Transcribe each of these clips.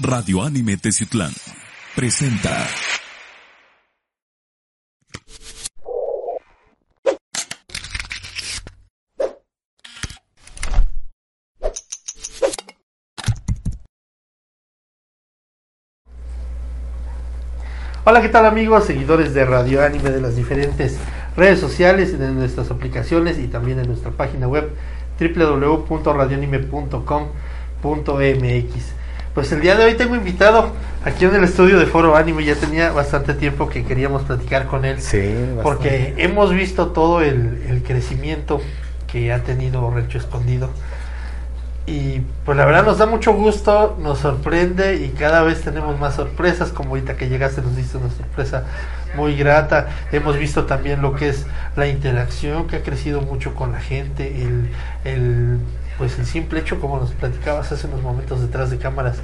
Radio Anime Teciutlán presenta Hola, ¿qué tal amigos, seguidores de Radio Anime de las diferentes redes sociales, de nuestras aplicaciones y también en nuestra página web www.radioanime.com.mx? Pues el día de hoy tengo invitado aquí en el estudio de Foro Anime, ya tenía bastante tiempo que queríamos platicar con él, Sí, bastante. porque hemos visto todo el, el crecimiento que ha tenido Rancho Escondido. Y pues la verdad nos da mucho gusto, nos sorprende y cada vez tenemos más sorpresas, como ahorita que llegaste nos diste una sorpresa muy grata. Hemos visto también lo que es la interacción que ha crecido mucho con la gente, el, el pues el simple hecho, como nos platicabas hace unos momentos detrás de cámaras,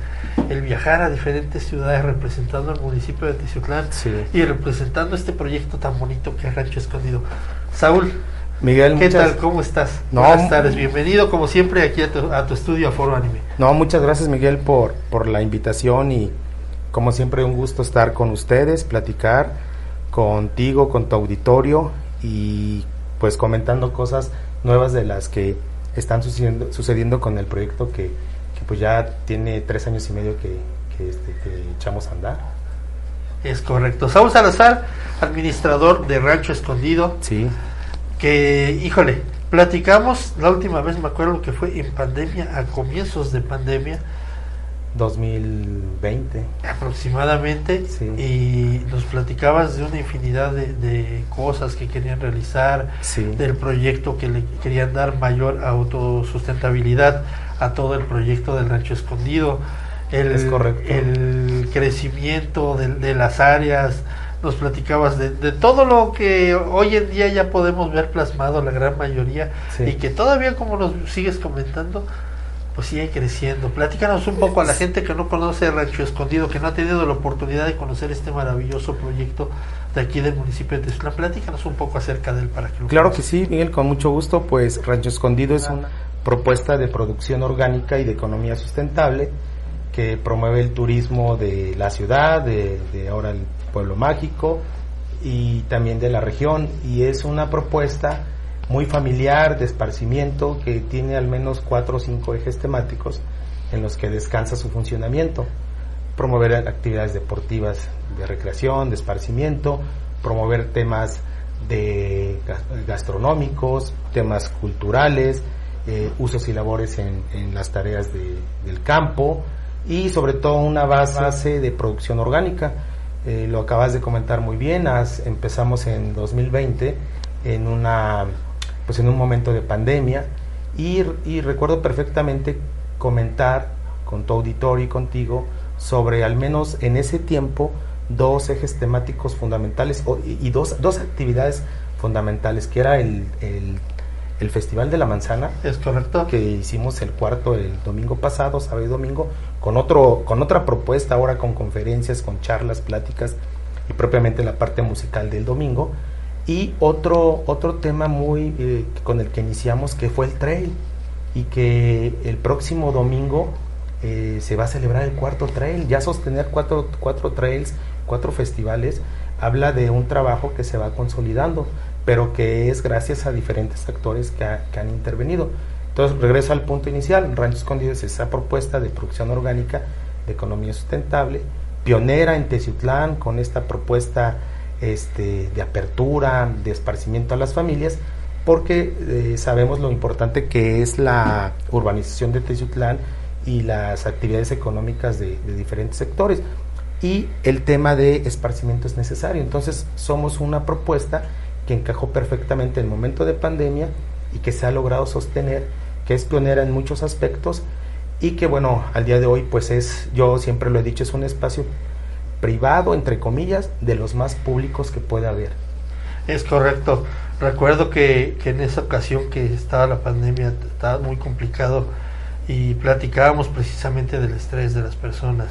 el viajar a diferentes ciudades representando al municipio de Teciutlán Sí. y representando este proyecto tan bonito que es Rancho Escondido. Saúl, Miguel, ¿qué muchas, tal? ¿Cómo estás? No, Buenas tardes, bienvenido como siempre aquí a tu, a tu estudio a Foro Anime. no, muchas gracias Miguel por, por la invitación y como siempre un gusto estar con ustedes, platicar contigo, con tu auditorio y pues comentando cosas nuevas de las que están sucediendo, sucediendo con el proyecto que, que pues ya tiene tres años y medio que, que, este, que echamos a andar. Es correcto. Saúl Salazar, administrador de Rancho Escondido, Sí, que, híjole, platicamos la última vez, me acuerdo que fue en pandemia, a comienzos de pandemia 2020. aproximadamente, Sí. y nos platicabas de una infinidad de, de cosas que querían realizar, Sí. del proyecto que le querían dar mayor autosustentabilidad a todo el proyecto del Rancho Escondido, el, Es correcto. el crecimiento de, de las áreas, nos platicabas de, de todo lo que hoy en día ya podemos ver plasmado, la gran mayoría, Sí. y que todavía como nos sigues comentando, pues sigue creciendo. Platícanos un poco a la gente que no conoce Rancho Escondido, que no ha tenido la oportunidad de conocer este maravilloso proyecto de aquí del municipio de Tezclán. Platícanos un poco acerca de él para que lo Claro que sí, Miguel, con mucho gusto. Pues Rancho Escondido es una propuesta de producción orgánica y de economía sustentable que promueve el turismo de la ciudad, de, de ahora el pueblo mágico y también de la región. Y es una propuesta muy familiar de esparcimiento que tiene al menos cuatro o cinco ejes temáticos en los que descansa su funcionamiento promover actividades deportivas de recreación, de esparcimiento, promover temas de gas- gastronómicos, temas culturales, eh, usos y labores en, las tareas de- del campo y sobre todo una base de producción orgánica. Eh, lo acabas de comentar muy bien, empezamos en 2020 en una pues en un momento de pandemia y, y recuerdo perfectamente comentar con tu auditorio y contigo sobre al menos en ese tiempo dos ejes temáticos fundamentales y, y dos, dos actividades fundamentales, que era el, el- el Festival de la Manzana, ¿Es correcto? que hicimos el cuarto el domingo pasado, sábado y domingo, con, otro, con otra propuesta ahora con conferencias, con charlas, pláticas y propiamente la parte musical del domingo. Y otro, otro tema muy eh, con el que iniciamos que fue el trail y que el próximo domingo eh, se va a celebrar el cuarto trail. Ya sostener cuatro, cuatro trails, cuatro festivales, habla de un trabajo que se va consolidando, pero que es gracias a diferentes actores que, ha- que han intervenido. Entonces, regreso al punto inicial. Rancho Escondido es esa propuesta de producción orgánica de economía sustentable, pionera en Teciutlán con esta propuesta este, de apertura, de esparcimiento a las familias, porque eh, sabemos lo importante que es la urbanización de Teciutlán y las actividades económicas de, de diferentes sectores. Y el tema de esparcimiento es necesario. Entonces, somos una propuesta que encajó perfectamente en el momento de pandemia y que se ha logrado sostener, que es pionera en muchos aspectos y que, bueno, al día de hoy, pues es, yo siempre lo he dicho, es un espacio privado, entre comillas, de los más públicos que puede haber. Es correcto. Recuerdo que, que en esa ocasión que estaba la pandemia, estaba muy complicado y platicábamos precisamente del estrés de las personas.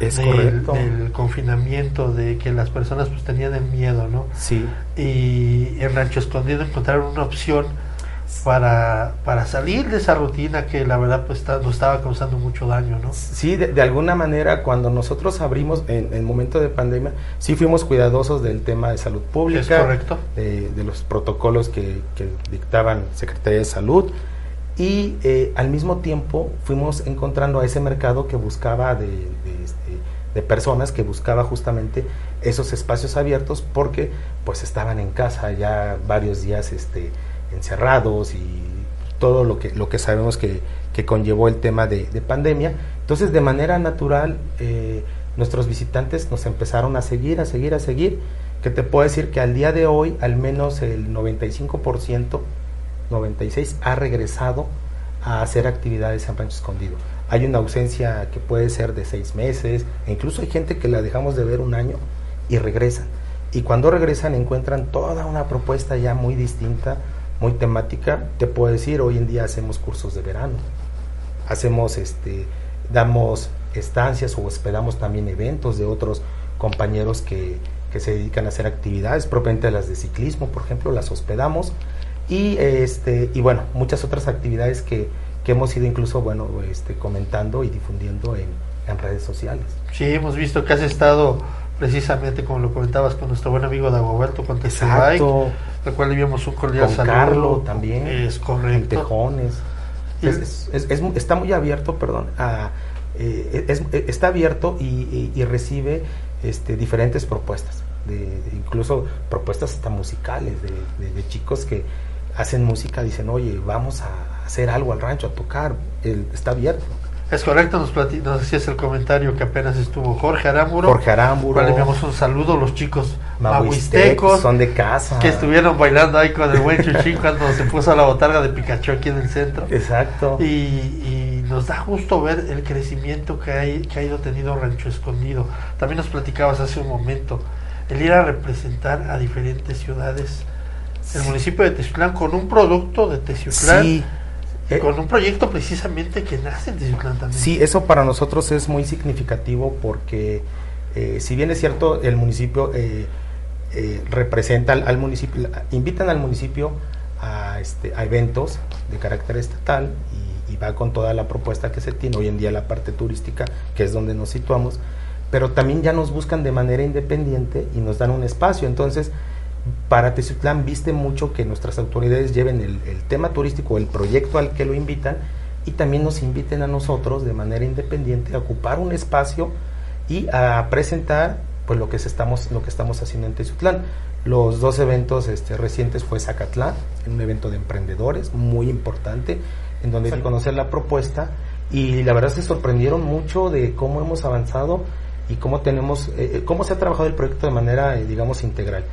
Es del, correcto. del confinamiento, de que las personas pues tenían el miedo, ¿no? Sí, Y en Rancho Escondido encontraron una opción para, para salir de esa rutina que la verdad pues está- nos estaba causando mucho daño, ¿no? Sí, de, de alguna manera cuando nosotros abrimos en el momento de pandemia, sí fuimos cuidadosos del tema de salud pública, Es correcto. de, de los protocolos que, que dictaban Secretaría de Salud y eh, al mismo tiempo fuimos encontrando a ese mercado que buscaba de, de, este, de personas que buscaba justamente esos espacios abiertos porque pues estaban en casa ya varios días este, encerrados y todo lo que, lo que sabemos que, que conllevó el tema de, de pandemia. Entonces, de manera natural, eh, nuestros visitantes nos empezaron a seguir, a seguir, a seguir, que te puedo decir que al día de hoy, al menos el 95%, 96% ha regresado a hacer actividades en Rancho Escondido. Hay una ausencia que puede ser de seis meses, e incluso hay gente que la dejamos de ver un año y regresan. Y cuando regresan encuentran toda una propuesta ya muy distinta, muy temática. Te puedo decir, hoy en día hacemos cursos de verano, hacemos este, damos estancias o hospedamos también eventos de otros compañeros que, que se dedican a hacer actividades, propiamente las de ciclismo, por ejemplo, las hospedamos y este y bueno, muchas otras actividades que, que hemos ido incluso bueno, este comentando y difundiendo en, en redes sociales. Sí, hemos visto que has estado precisamente, como lo comentabas, con nuestro buen amigo Dagoberto con Exacto. al cual enviamos un cordial Con saludo. Carlo también. Es correcto. Tejones. Es- es- está muy abierto, perdón, a, eh, es- eh, está abierto y, y- y recibe este, diferentes propuestas, de, de incluso propuestas hasta musicales, de, de- de chicos que hacen música, dicen, oye, vamos a hacer algo al rancho, a tocar, el- está abierto. Es correcto, nos, nos hacías el comentario que apenas estuvo Jorge Aramburo. Jorge Aramburo, le enviamos un saludo a los chicos Mahuistec, mahuistecos son de casa. que estuvieron bailando ahí con el buen Chuchín cuando se puso la botarga de Pikachu aquí en el centro. Exacto. Y, y nos da gusto ver el crecimiento que, hay, que ha ido teniendo Rancho Escondido. También nos platicabas hace un momento, el ir a representar a diferentes ciudades, el Sí. municipio de Teciutlán con un producto de Teciutlán, Sí. Eh, con un proyecto precisamente que nace en Teciutlán también. Sí, eso para nosotros es muy significativo porque eh, si bien es cierto, el municipio eh, eh, representa al, al municipio, invitan al municipio a, este, a eventos de carácter estatal y, y va con toda la propuesta que se tiene hoy en día la parte turística, que es donde nos situamos, pero también ya nos buscan de manera independiente y nos dan un espacio. Entonces, para Teciutlán viste mucho que nuestras autoridades lleven el, el tema turístico, el proyecto al que lo invitan y también nos inviten a nosotros de manera independiente a ocupar un espacio y a presentar pues lo que se estamos lo que estamos haciendo en Teciutlán. Los dos eventos este, recientes fue Zacatlán, un evento de emprendedores muy importante, en donde se conocer la propuesta y la verdad se sorprendieron mucho de cómo hemos avanzado y cómo tenemos eh, eh, cómo se ha trabajado el proyecto de manera eh, digamos integral.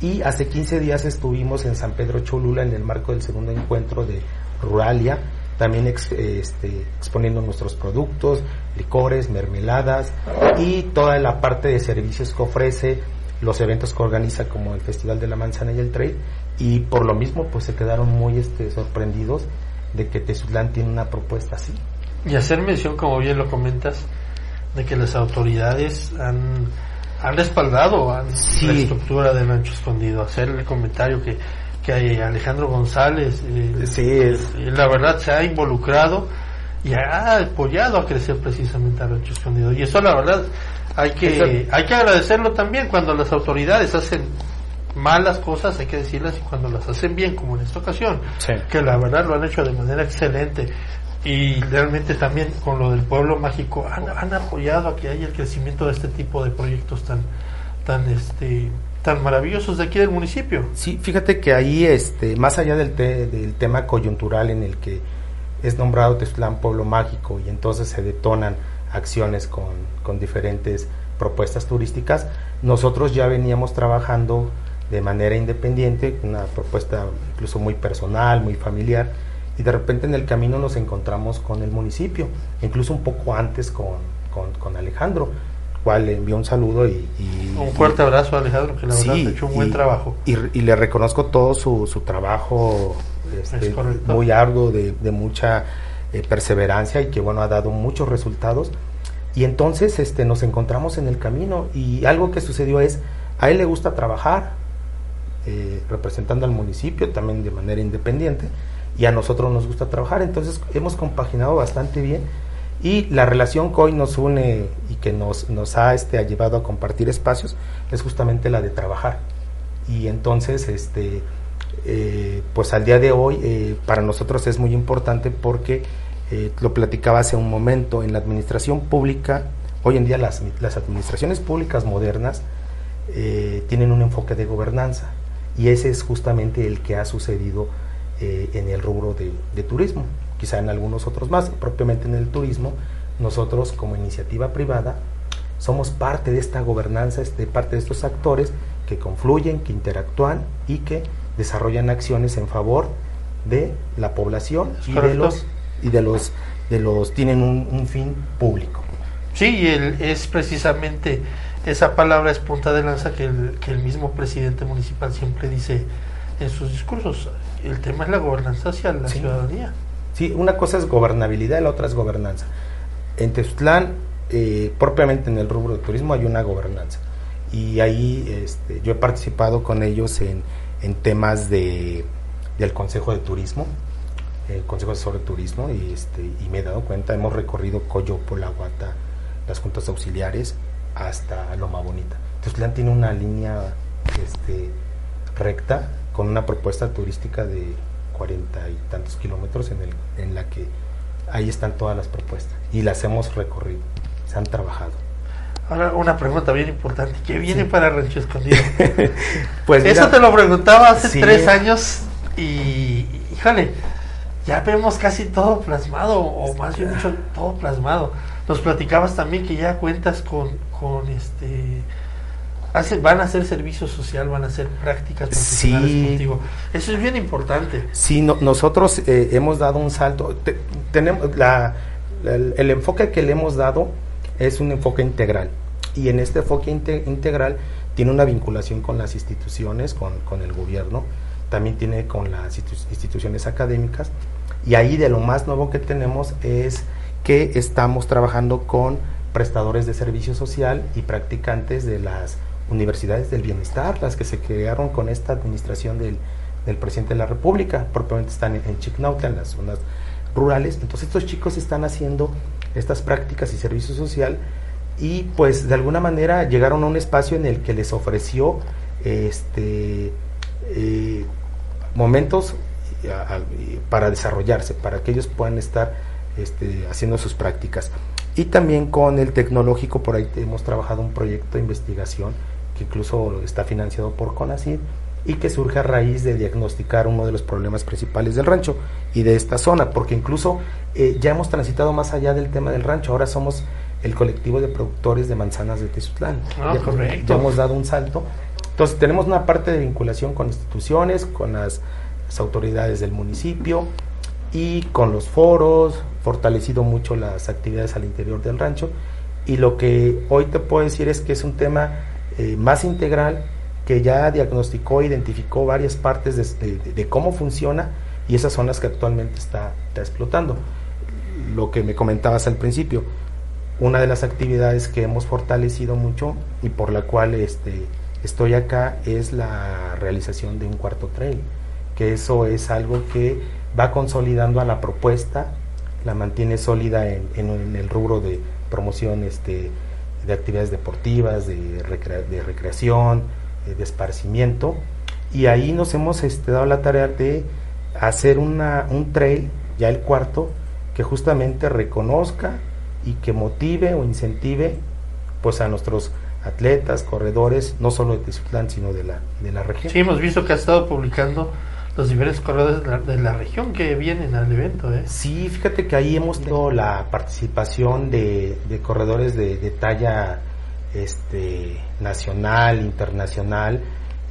Y hace 15 días estuvimos en San Pedro Cholula en el marco del segundo encuentro de Ruralia, también ex- este, exponiendo nuestros productos, licores, mermeladas y toda la parte de servicios que ofrece, los eventos que organiza como el Festival de la Manzana y el Trade y por lo mismo pues se quedaron muy este, sorprendidos de que Tezulán tiene una propuesta así. Y hacer mención, como bien lo comentas, de que las autoridades han, han respaldado a Sí. la estructura del Rancho Escondido. Hacer el comentario que, que Alejandro González, eh, Sí, es- eh, la verdad se ha involucrado y ha apoyado a crecer precisamente a Rancho Escondido. Y eso la verdad hay que, hay que agradecerlo también cuando las autoridades hacen malas cosas, hay que decirlas, y cuando las hacen bien, como en esta ocasión, que la verdad lo han hecho de manera excelente y realmente también con lo del pueblo mágico han, han apoyado a que haya el crecimiento de este tipo de proyectos tan tan este tan maravillosos de aquí del municipio. Sí, fíjate que ahí, este, más allá del, te- del tema coyuntural en el que es nombrado Tezulán Pueblo Mágico y entonces se detonan acciones con, con diferentes propuestas turísticas, nosotros ya veníamos trabajando de manera independiente, una propuesta incluso muy personal, muy familiar, y de repente en el camino nos encontramos con el municipio, incluso un poco antes con, con, con Alejandro, cual le envió un saludo y... y- un fuerte abrazo a Alejandro que la verdad Sí, ha hecho un buen y- trabajo Y, y le reconozco todo su, su trabajo este, muy arduo, de, de mucha eh, perseverancia y que bueno, ha dado muchos resultados. Y entonces este, nos encontramos en el camino y algo que sucedió es, a él le gusta trabajar, eh, representando al municipio también de manera independiente, y a nosotros nos gusta trabajar, entonces hemos compaginado bastante bien y la relación que hoy nos une y que nos, nos ha este, llevado a compartir espacios es justamente la de trabajar. Y entonces, este, eh, pues al día de hoy eh, para nosotros es muy importante porque eh, lo platicaba hace un momento, en la administración pública, hoy en día las, las administraciones públicas modernas tienen un enfoque de gobernanza y ese es justamente el que ha sucedido en el rubro de, de turismo quizá en algunos otros más, propiamente en el turismo, nosotros como iniciativa privada somos parte de esta gobernanza, de parte de estos actores que confluyen, que interactúan y que desarrollan acciones en favor de la población y de los y de los de los tienen un, fin público. Sí, el, es precisamente esa palabra es punta de lanza que el, que el mismo presidente municipal siempre dice en sus discursos. El tema es la gobernanza hacia la ciudadanía. Sí, una cosa es gobernabilidad y la otra es gobernanza. En Tezutlán, eh, propiamente en el rubro de turismo, hay una gobernanza. Y ahí este, yo he participado con ellos en, temas de, del Consejo de Turismo, el Consejo Asesor de Turismo, y, este, y me he dado cuenta, hemos recorrido Coyopo, La Guata, las juntas auxiliares, hasta Loma Bonita. Tezutlán tiene una línea este, recta con una propuesta turística de cuarenta y tantos kilómetros en, el, en la que ahí están todas las propuestas y las hemos recorrido, se han trabajado. Ahora una pregunta bien importante, ¿qué viene para Rancho Escondido? pues Eso te lo preguntaba hace tres años y, híjole, ya vemos casi todo plasmado, o más bien mucho todo plasmado. Nos platicabas también que ya cuentas con, con este van a hacer servicio social, van a hacer prácticas profesionales contigo. Eso es bien importante. Sí, nosotros eh, hemos dado un salto. tenemos la, el, enfoque que le hemos dado es un enfoque integral. Y en este enfoque integral tiene una vinculación con las instituciones, con, con el gobierno, también tiene con las instituciones académicas. Y ahí de lo más nuevo que tenemos es que estamos trabajando con prestadores de servicio social y practicantes de las universidades del bienestar, las que se crearon con esta administración del, del presidente de la República, propiamente están en, en en las zonas rurales. Entonces estos chicos están haciendo estas prácticas y servicio social y pues de alguna manera llegaron a un espacio en el que les ofreció este eh, momentos para desarrollarse, para que ellos puedan estar este, haciendo sus prácticas. Y también con el tecnológico, por ahí hemos trabajado un proyecto de investigación que incluso está financiado por CONACYT y que surge a raíz de diagnosticar uno de los problemas principales del rancho y de esta zona, porque incluso eh, ya hemos transitado más allá del tema del rancho, ahora somos el colectivo de productores de manzanas de Tezutlán. Ah, ya, correcto. ya hemos dado un salto. Entonces tenemos una parte de vinculación con instituciones, con las, las autoridades del municipio y con los foros, fortalecido mucho las actividades al interior del rancho y lo que hoy te puedo decir es que es un tema eh, más integral que ya diagnosticó, identificó varias partes de, cómo funciona y esas son las que actualmente está, explotando. Lo que me comentabas al principio, una de las actividades que hemos fortalecido mucho y por la cual este, estoy acá es la realización de un cuarto trail, que eso es algo que va consolidando a la propuesta, la mantiene sólida en, en el rubro de promoción este, de actividades deportivas, de, recreación, eh, de esparcimiento. Y ahí nos hemos este, dado la tarea de hacer una, un trail, ya el cuarto, que justamente reconozca y que motive o incentive pues a nuestros atletas, corredores, no solo de Tizutlán, sino de la, de la región. Sí, hemos visto que ha estado publicando los diferentes corredores de la, región que vienen al evento. ¿eh? Sí, fíjate que ahí hemos tenido la participación de, corredores de, talla este, nacional, internacional.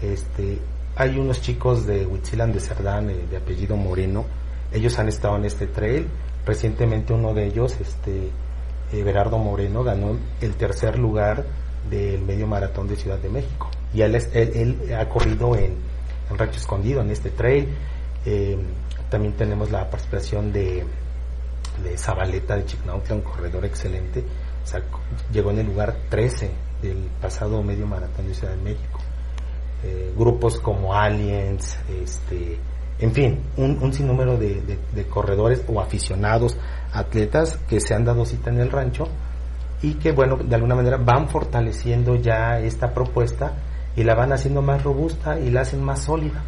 Este, hay unos chicos de Huitzilan de Cerdán, eh, de apellido Moreno, ellos han estado en este trail. Recientemente uno de ellos, este, Everardo Moreno, ganó el tercer lugar del medio maratón de Ciudad de México. Y él, él ha corrido en en Rancho Escondido, en este trail. Eh, también tenemos la participación de, de Zabaleta de Chicnautla, un corredor excelente. llegó en el lugar 13 del pasado medio maratón de Ciudad de México. Eh, grupos como Aliens, este, en fin, un, un sinnúmero de corredores o aficionados, atletas que se han dado cita en el rancho y que, bueno, de alguna manera van fortaleciendo ya esta propuesta y la van haciendo más robusta y la hacen más sólida.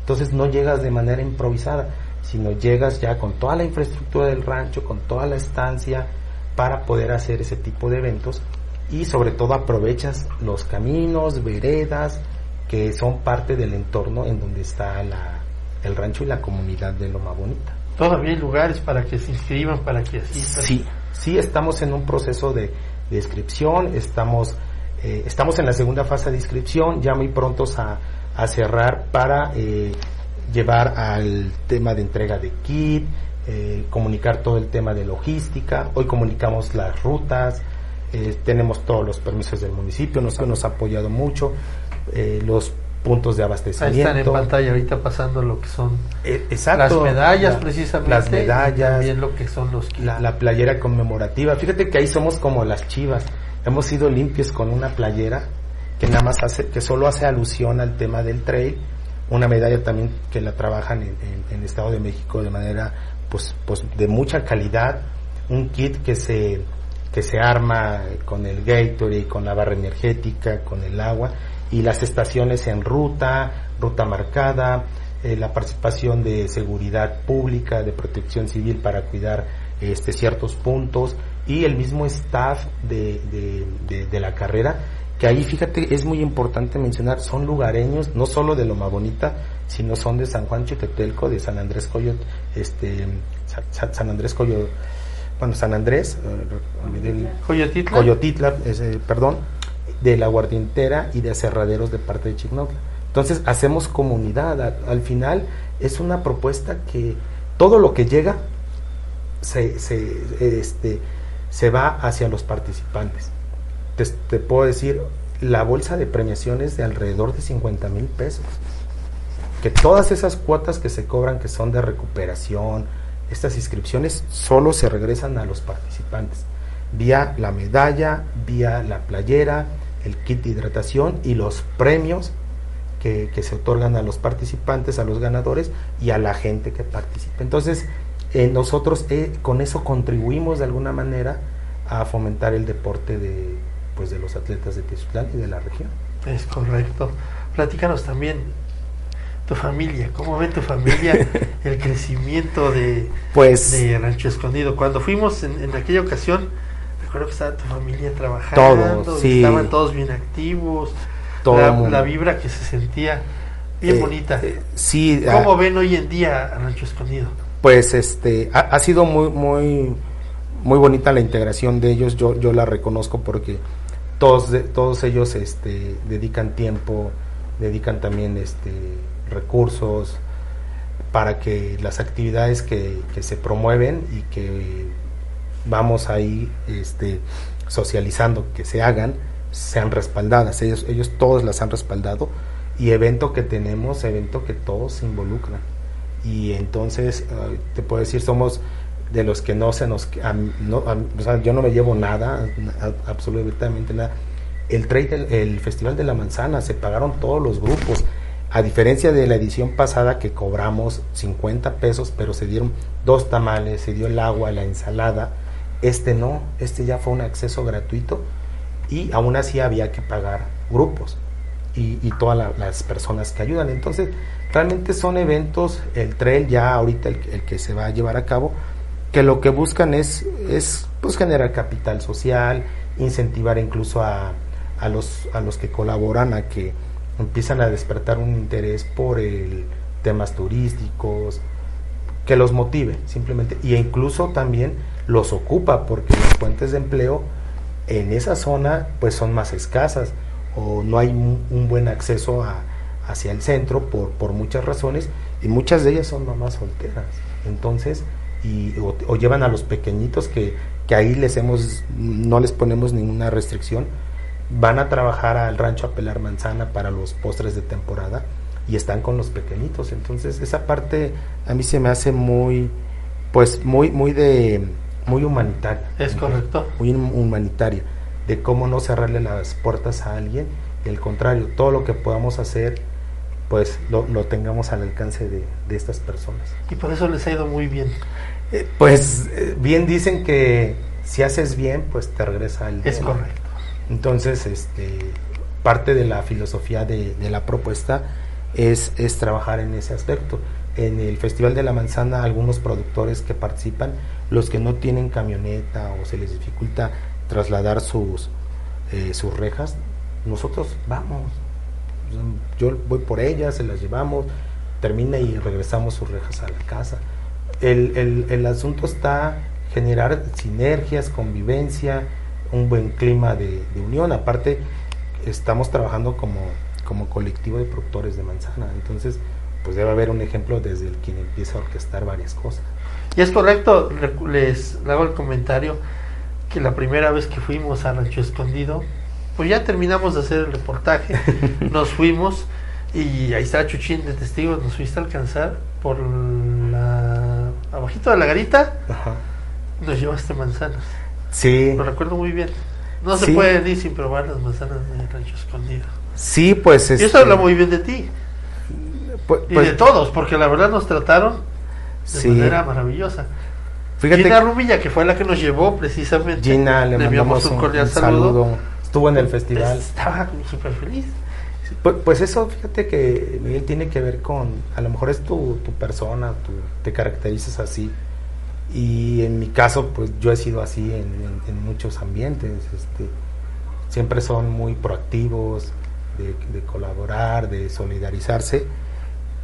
Entonces no llegas de manera improvisada, sino llegas ya con toda la infraestructura del rancho, con toda la estancia para poder hacer ese tipo de eventos y sobre todo aprovechas los caminos, veredas que son parte del entorno en donde está la, el rancho y la comunidad de Loma Bonita. Todavía hay lugares para que se inscriban, para que asistan. Sí, sí estamos en un proceso de, de inscripción, estamos, eh, estamos en la segunda fase de inscripción, ya muy prontos a, a cerrar para eh, llevar al tema de entrega de kit, eh, comunicar todo el tema de logística, hoy comunicamos las rutas, eh, tenemos todos los permisos del municipio, nos, nos ha apoyado mucho, los puntos de Ahí abastecimiento. están en pantalla ahorita pasando lo que son Eh, exacto, las medallas la- precisamente. Las y medallas, también lo que son los la, la playera conmemorativa. Fíjate que ahí somos como las chivas. Hemos sido limpios con una playera que nada más hace, que solo hace alusión al tema del trail. Una medalla también que la trabajan en, el Estado de México de manera, pues, pues, de mucha calidad. Un kit que se, que se arma con el Gatorade, con la barra energética, con el agua y las estaciones en ruta, ruta marcada, eh, la participación de seguridad pública, de protección civil para cuidar este, ciertos puntos y el mismo staff de, de, de- de la carrera, que ahí fíjate es muy importante mencionar, son lugareños, no solo de Loma Bonita, sino son de San Juan Chitetelco, de San Andrés Coyot, este, Sa- Sa- San Andrés Coyot, bueno, San Andrés, eh, olvidé el- Coyotitla. Coyotitla, ese, perdón, de la Guardientera y de Aserraderos de parte de Chignautla. Entonces hacemos comunidad. Al, al final es una propuesta que todo lo que llega se, se, este, se va hacia los participantes. Te, puedo decir, la bolsa de premiaciones de alrededor de 50 mil pesos. Que todas esas cuotas que se cobran, que son de recuperación, estas inscripciones, solo se regresan a los participantes. Vía la medalla, vía la playera, el kit de hidratación y los premios que, que se otorgan a los participantes, a los ganadores y a la gente que participa. Entonces, eh, nosotros eh, con eso contribuimos de alguna manera a fomentar el deporte de, pues, de los atletas de Tizutlán y de la región. Es correcto. Platícanos también tu familia, ¿cómo ve tu familia el crecimiento de, Pues de Rancho Escondido? Cuando fuimos en, en aquella ocasión, recuerdo que estaba tu familia trabajando, Todos, sí. estaban todos bien activos, Todo la, vibra que se sentía bien eh, bonita. eh, sí, ¿Cómo ah, ven hoy en día a Rancho Escondido? Pues este ha, sido muy muy muy bonita la integración de ellos. Yo yo la reconozco porque todos todos ellos este dedican tiempo dedican también este recursos para que las actividades que, que se promueven y que vamos ahí este socializando que se hagan sean respaldadas. Ellos ellos todos las han respaldado y evento que tenemos evento que todos se involucran y entonces eh, te puedo decir somos de los que no se nos a no, yo no me llevo nada absolutamente nada. El trade el festival de la manzana se pagaron todos los grupos a diferencia de la edición pasada que cobramos 50 pesos pero se dieron dos tamales se dio el agua la ensalada. Este no este ya fue un acceso gratuito y aún así había que pagar grupos y, y todas la- las personas que ayudan. Entonces, realmente son eventos, el trail ya ahorita el, el que se va a llevar a cabo, que lo que buscan es, es pues generar capital social, incentivar incluso a, a los, a los que colaboran a que empiezan a despertar un interés por el temas turísticos, que los motive simplemente, y incluso también los ocupa, porque las fuentes de empleo en esa zona pues son más escasas o no hay un, buen acceso a, hacia el centro por, por muchas razones y muchas de ellas son mamás solteras. Entonces y o, o llevan a los pequeñitos que, que ahí les hemos no les ponemos ninguna restricción van a trabajar al rancho a pelar manzana para los postres de temporada y están con los pequeñitos. Entonces esa parte a mí se me hace muy pues muy muy de muy humanitaria. Es correcto. muy hum- humanitaria, de cómo no cerrarle las puertas a alguien, y al contrario, todo lo que podamos hacer pues lo, lo tengamos al alcance de, de, estas personas. Y por eso les ha ido muy bien. Eh, pues eh, bien dicen que si haces bien, pues te regresa el Es correcto. Entonces, este, parte de la filosofía de, de la propuesta es, es, trabajar en ese aspecto. En el Festival de la Manzana, algunos productores que participan, los que no tienen camioneta o se les dificulta trasladar sus, eh, sus rejas, nosotros vamos. Yo voy por ellas, se las llevamos, termina y regresamos sus rejas a la casa. El, el, el asunto está generar sinergias, convivencia, un buen clima de, de, unión. Aparte, estamos trabajando como, como colectivo de productores de manzana. Entonces, pues debe haber un ejemplo desde el quien empieza a orquestar varias cosas. Y es correcto, les hago el comentario que la primera vez que fuimos a Rancho Escondido, pues ya terminamos de hacer el reportaje, nos fuimos y ahí está Chuchín de testigos, nos fuiste a alcanzar por la abajito de la garita, Ajá. nos llevaste manzanas. Sí. Lo recuerdo muy bien. No se puede ir sin probar las manzanas de Rancho Escondido. Sí, pues Y este, eso habla muy bien de ti pues- y pues, de todos, porque la verdad nos trataron de Sí. manera maravillosa. Fíjate, Gina Rumilla, que fue la que nos llevó precisamente. Gina, le enviamos mandamos un, cordial saludo. saludo. Estuvo en el festival. Estaba súper feliz. Pues, pues eso, fíjate que Miguel tiene que ver con, a lo mejor es tu, tu persona, tú te caracterizas así. Y en mi caso, pues yo he sido así en, en- en muchos ambientes. Este, siempre son muy proactivos de, de colaborar, de solidarizarse.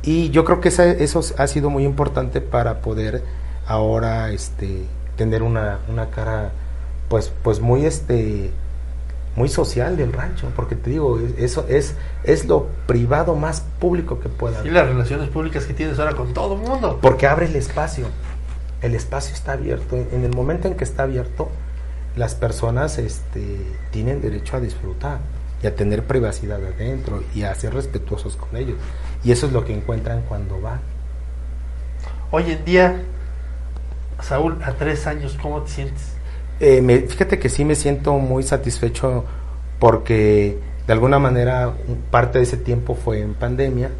Y yo creo que esa- eso ha sido muy importante para poder ahora este, tener una, una cara pues, pues muy este muy social del rancho, porque te digo, es- eso es, es lo privado más público que pueda Y las relaciones públicas que tienes ahora con todo el mundo. Porque abre el espacio. El espacio está abierto. En el momento en que está abierto, las personas este, tienen derecho a disfrutar y a tener privacidad adentro y a ser respetuosos con ellos. Y eso es lo que encuentran cuando van. Hoy en día, Saúl, a tres años, ¿cómo te sientes? Eh, me- fíjate que sí me siento muy satisfecho porque de alguna manera parte de ese tiempo fue en pandemia,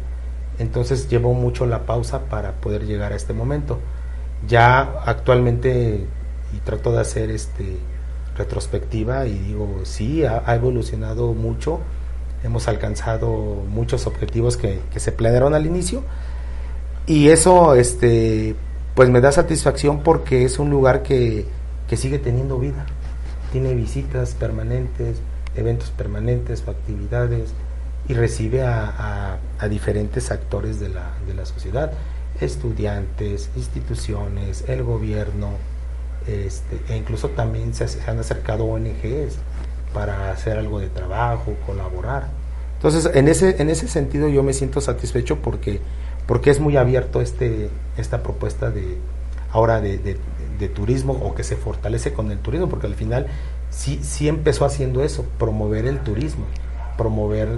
entonces llevó mucho la pausa para poder llegar a este momento. Ya actualmente, y trato de hacer este retrospectiva y digo, sí, ha, ha evolucionado mucho, hemos alcanzado muchos objetivos que, que se planearon al inicio y eso este pues me da satisfacción porque es un lugar que, que sigue teniendo vida. Tiene visitas permanentes, eventos permanentes actividades y recibe a, a- a diferentes actores de la, de la sociedad, estudiantes, instituciones, el gobierno, este, e incluso también se, se han acercado ONGs para hacer algo de trabajo, colaborar. Entonces, en ese, en ese sentido yo me siento satisfecho porque, porque es muy abierto este, esta propuesta de ahora de, de- turismo o que se fortalece con el turismo, porque al final sí, sí empezó haciendo eso, promover el turismo, promover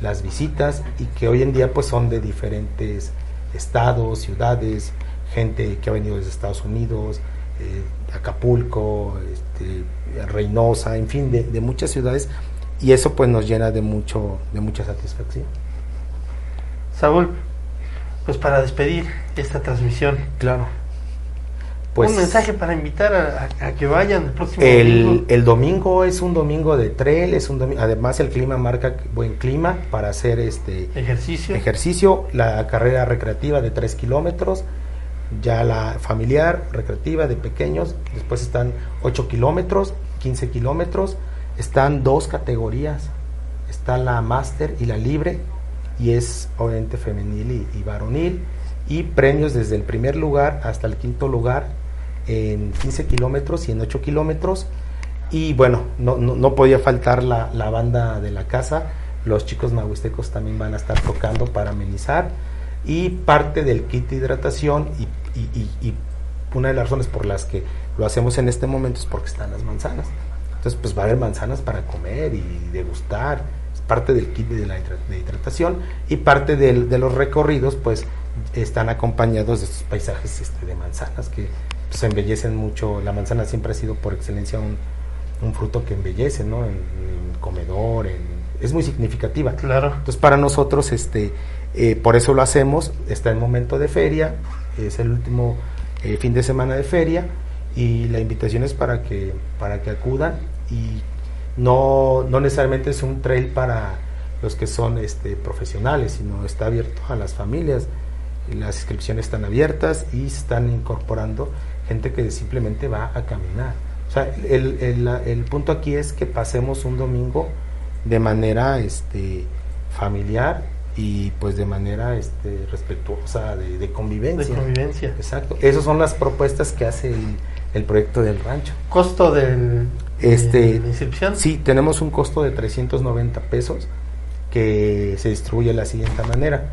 las visitas y que hoy en día pues son de diferentes estados, ciudades, gente que ha venido desde Estados Unidos, eh, Acapulco, este, Reynosa, en fin, de, de muchas ciudades y eso pues nos llena de mucho de mucha satisfacción. Saúl, pues para despedir esta transmisión, Claro. Pues un mensaje para invitar a, a- a que vayan el próximo el, domingo. el domingo es un domingo de trail, es un domingo, además el clima marca buen clima para hacer este ejercicio. ejercicio, la carrera recreativa de 3 kilómetros, ya la familiar, recreativa de pequeños, después están 8 kilómetros, 15 kilómetros, están dos categorías, está la máster y la libre, y es obviamente femenil y, varonil, y premios desde el primer lugar hasta el quinto lugar en 15 kilómetros y en 8 kilómetros, y bueno, no, no, no podía faltar la, la banda de la casa, los chicos mahuistecos también van a estar tocando para amenizar. Y parte del kit de hidratación y, y- y- y una de las razones por las que lo hacemos en este momento es porque están las manzanas. Entonces pues va a haber manzanas para comer y degustar, parte del kit de la hidratación y parte del- de los recorridos pues están acompañados de estos paisajes este, de manzanas que pues, embellecen mucho. La manzana siempre ha sido por excelencia un, un fruto que embellece, ¿no? En, en comedor, en, es muy significativa. Claro. Entonces para nosotros, este, eh, por eso lo hacemos, está el momento de feria, es el último eh, fin de semana de feria y la invitación es para que, para que acudan y no, no necesariamente es un trail para los que son este, profesionales, sino está abierto a las familias. Las inscripciones están abiertas y están incorporando gente que simplemente va a caminar. O sea, el, el, el punto aquí es que pasemos un domingo de manera este, familiar y pues de manera este, respetuosa de, de convivencia. De convivencia. Exacto. Esas son las propuestas que hace el, el proyecto del rancho. ¿Costo del, Este, la inscripción? Sí, tenemos un costo de 390 pesos que se distribuye de la siguiente manera.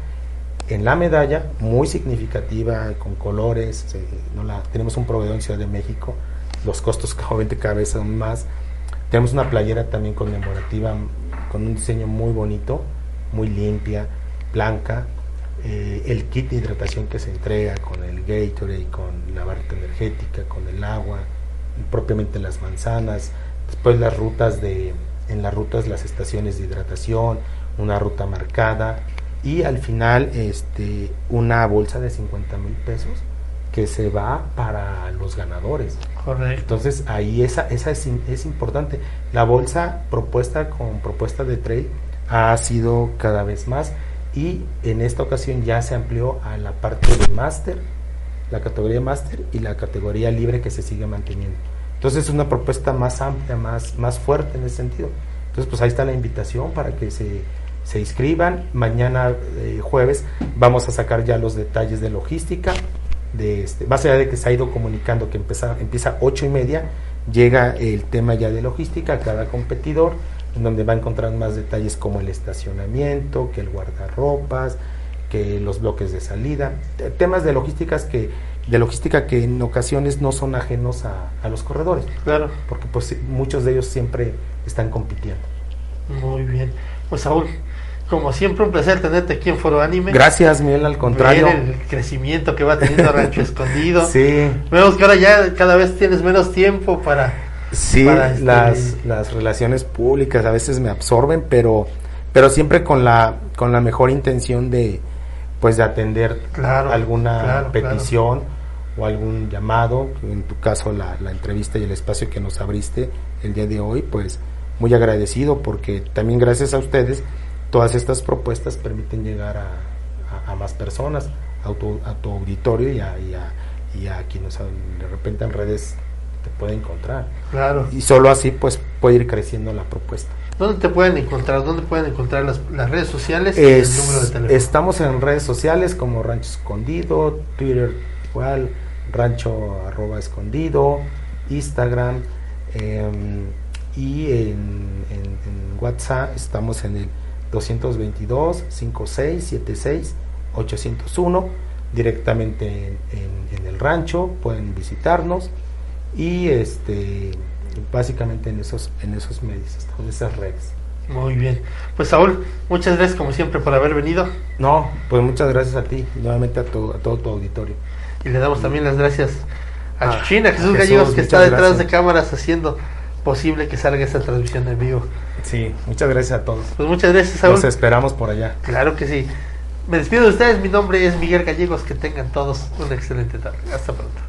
En la medalla, muy significativa, con colores, no la, tenemos un proveedor en Ciudad de México, los costos obviamente cada vez son más. Tenemos una playera también conmemorativa con un diseño muy bonito, muy limpia, blanca. Eh, el kit de hidratación que se entrega con el Gatorade, con la barra energética, con el agua, propiamente las manzanas, después las rutas de, en las rutas las estaciones de hidratación, una ruta marcada y al final este, una bolsa de 50 mil pesos que se va para los ganadores. Correcto. Entonces ahí esa, esa es, es importante. La bolsa propuesta con propuesta de trail ha sido cada vez más y en esta ocasión ya se amplió a la parte de máster, la categoría máster y la categoría libre que se sigue manteniendo. Entonces es una propuesta más amplia, más, más fuerte en ese sentido. Entonces pues ahí está la invitación para que se, se inscriban. Mañana eh, jueves vamos a sacar ya los detalles de logística. De este, allá de que se ha ido comunicando que empieza, empieza ocho y media, llega el tema ya de logística a cada competidor, en donde va a encontrar más detalles como el estacionamiento, que el guardarropas, que los bloques de salida, temas de logísticas que de logística que en ocasiones no son ajenos a, a los corredores, Claro. porque pues muchos de ellos siempre están compitiendo. Muy bien. Pues Saúl, como siempre un placer tenerte aquí en Foro Anime. Gracias, Miguel, al contrario. Ver el crecimiento que va teniendo Rancho Escondido. Sí, Vemos que ahora ya cada vez tienes menos tiempo para... sí, para este- las, las relaciones públicas a veces me absorben, pero, pero siempre con la, con la mejor intención de, pues de atender Claro, alguna claro, petición o algún llamado, en tu caso la, la entrevista y el espacio que nos abriste el día de hoy, pues muy agradecido porque también gracias a ustedes todas estas propuestas permiten llegar a, a- a más personas, a tu, a tu auditorio y a, y a, y a quienes de repente en redes te pueden encontrar. Claro. Y solo así pues puede ir creciendo la propuesta. ¿Dónde te pueden encontrar? ¿Dónde pueden encontrar las, las redes sociales y Es- el número de teléfono? estamos en redes sociales como Rancho Escondido, Twitter igual, Rancho arroba escondido, Instagram em, y en, en- en WhatsApp estamos en el 222 5676 801 directamente en, en- en el rancho pueden visitarnos y este básicamente en esos en esos medios en esas redes Muy bien. Pues Saúl, muchas gracias como siempre por haber venido No, pues muchas gracias a ti, nuevamente a, tu- a todo tu auditorio. y le damos también las gracias a Ah, Chuchín, a Jesús Jesús, Gallegos que está detrás de cámaras haciendo posible que salga esta transmisión en vivo. Sí, muchas gracias a todos. Pues muchas gracias Saúl. Los esperamos por allá. Claro que sí. Me despido de ustedes, mi nombre es Miguel Gallegos, que tengan todos una excelente tarde. Hasta pronto.